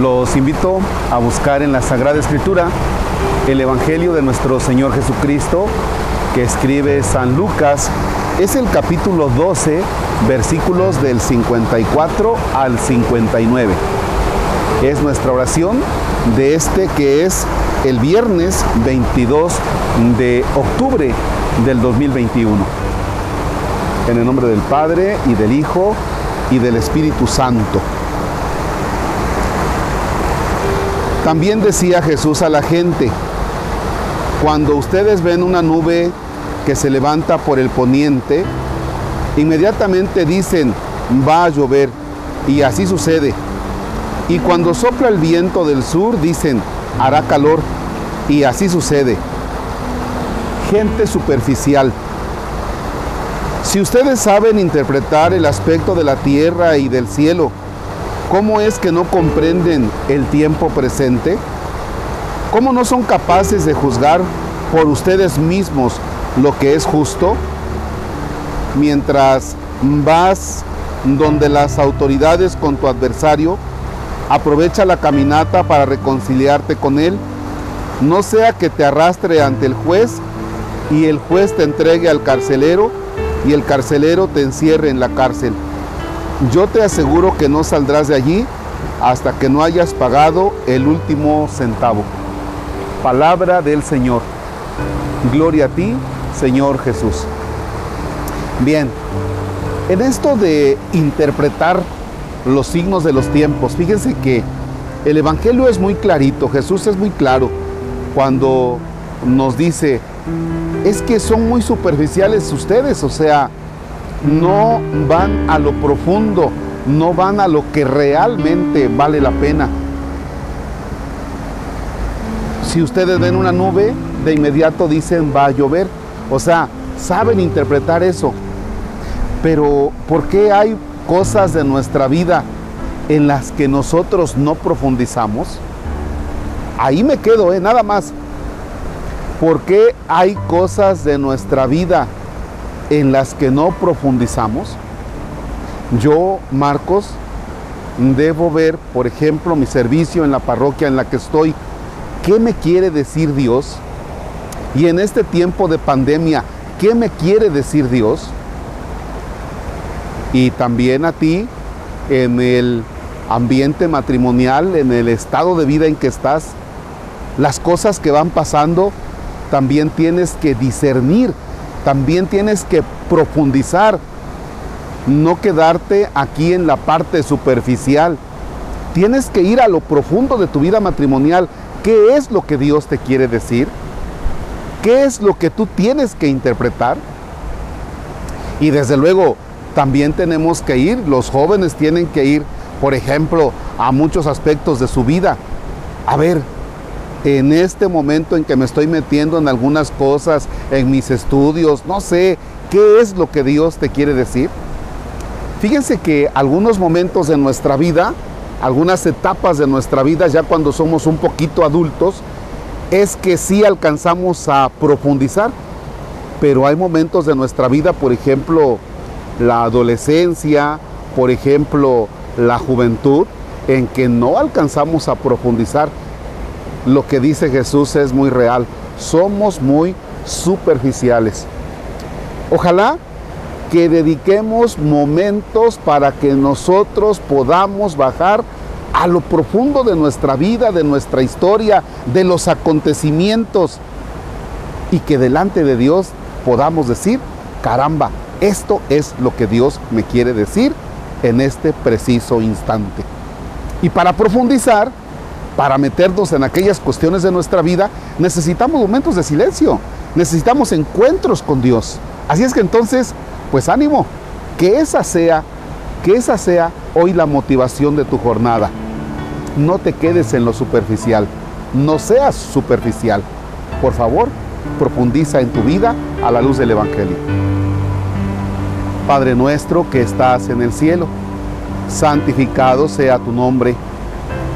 Los invito a buscar en la Sagrada Escritura el Evangelio de nuestro Señor Jesucristo que escribe San Lucas. Es el capítulo 12, versículos del 54 al 59. Es nuestra oración de este que es el viernes 22 de octubre del 2021. En el nombre del Padre y del Hijo y del Espíritu Santo. También decía Jesús a la gente, cuando ustedes ven una nube que se levanta por el poniente, inmediatamente dicen, va a llover, y así sucede. Y cuando sopla el viento del sur, dicen, hará calor, y así sucede. Gente superficial. Si ustedes saben interpretar el aspecto de la tierra y del cielo, ¿Cómo es que no comprenden el tiempo presente? ¿Cómo no son capaces de juzgar por ustedes mismos lo que es justo? Mientras vas donde las autoridades con tu adversario, aprovecha la caminata para reconciliarte con él, no sea que te arrastre ante el juez y el juez te entregue al carcelero y el carcelero te encierre en la cárcel yo te aseguro que no saldrás de allí hasta que no hayas pagado el último centavo. Palabra del Señor. Gloria a ti, Señor Jesús. Bien, en esto de interpretar los signos de los tiempos, fíjense que el Evangelio es muy clarito, Jesús es muy claro cuando nos dice, es que son muy superficiales ustedes, o sea, no van a lo profundo, no van a lo que realmente vale la pena. Si ustedes ven una nube, de inmediato dicen va a llover. O sea, saben interpretar eso. Pero ¿por qué hay cosas de nuestra vida en las que nosotros no profundizamos? Ahí me quedo, ¿eh? nada más. ¿Por qué hay cosas de nuestra vida en las que no profundizamos, yo, Marcos, debo ver, por ejemplo, mi servicio en la parroquia en la que estoy, qué me quiere decir Dios. Y en este tiempo de pandemia, ¿qué me quiere decir Dios? Y también a ti, en el ambiente matrimonial, en el estado de vida en que estás, las cosas que van pasando, también tienes que discernir también tienes que profundizar, no quedarte aquí en la parte superficial. Tienes que ir a lo profundo de tu vida matrimonial. ¿Qué es lo que Dios te quiere decir? ¿Qué es lo que tú tienes que interpretar? Y desde luego, también tenemos que ir, los jóvenes tienen que ir, por ejemplo, a muchos aspectos de su vida. A ver, en este momento en que me estoy metiendo en algunas cosas, en mis estudios, no sé, ¿qué es lo que Dios te quiere decir? Fíjense que algunos momentos de nuestra vida, algunas etapas de nuestra vida, ya cuando somos un poquito adultos, es que sí alcanzamos a profundizar, pero hay momentos de nuestra vida, por ejemplo, la adolescencia, por ejemplo, la juventud, en que no alcanzamos a profundizar lo que dice Jesús es muy real. Somos muy superficiales. Ojalá que dediquemos momentos para que nosotros podamos bajar a lo profundo de nuestra vida, de nuestra historia, de los acontecimientos y que delante de Dios podamos decir, caramba, esto es lo que Dios me quiere decir en este preciso instante. Y para profundizar, para meternos en aquellas cuestiones de nuestra vida, necesitamos momentos de silencio, necesitamos encuentros con Dios. Así es que entonces, pues ánimo, que esa sea, que esa sea hoy la motivación de tu jornada. No te quedes en lo superficial, no seas superficial. Por favor, profundiza en tu vida a la luz del Evangelio. Padre nuestro que estás en el cielo, santificado sea tu nombre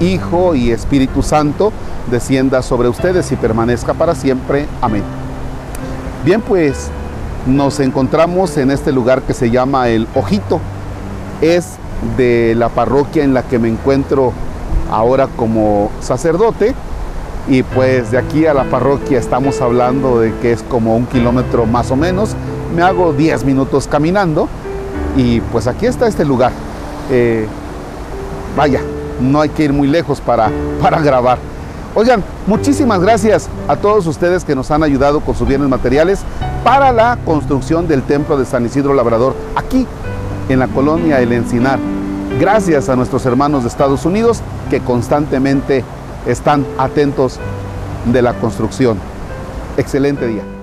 Hijo y Espíritu Santo, descienda sobre ustedes y permanezca para siempre. Amén. Bien, pues nos encontramos en este lugar que se llama El Ojito. Es de la parroquia en la que me encuentro ahora como sacerdote. Y pues de aquí a la parroquia estamos hablando de que es como un kilómetro más o menos. Me hago 10 minutos caminando y pues aquí está este lugar. Eh, vaya, no hay que ir muy lejos para, para grabar. Oigan, muchísimas gracias a todos ustedes que nos han ayudado con sus bienes materiales para la construcción del templo de San Isidro Labrador aquí en la colonia El Encinar. Gracias a nuestros hermanos de Estados Unidos que constantemente están atentos de la construcción. Excelente día.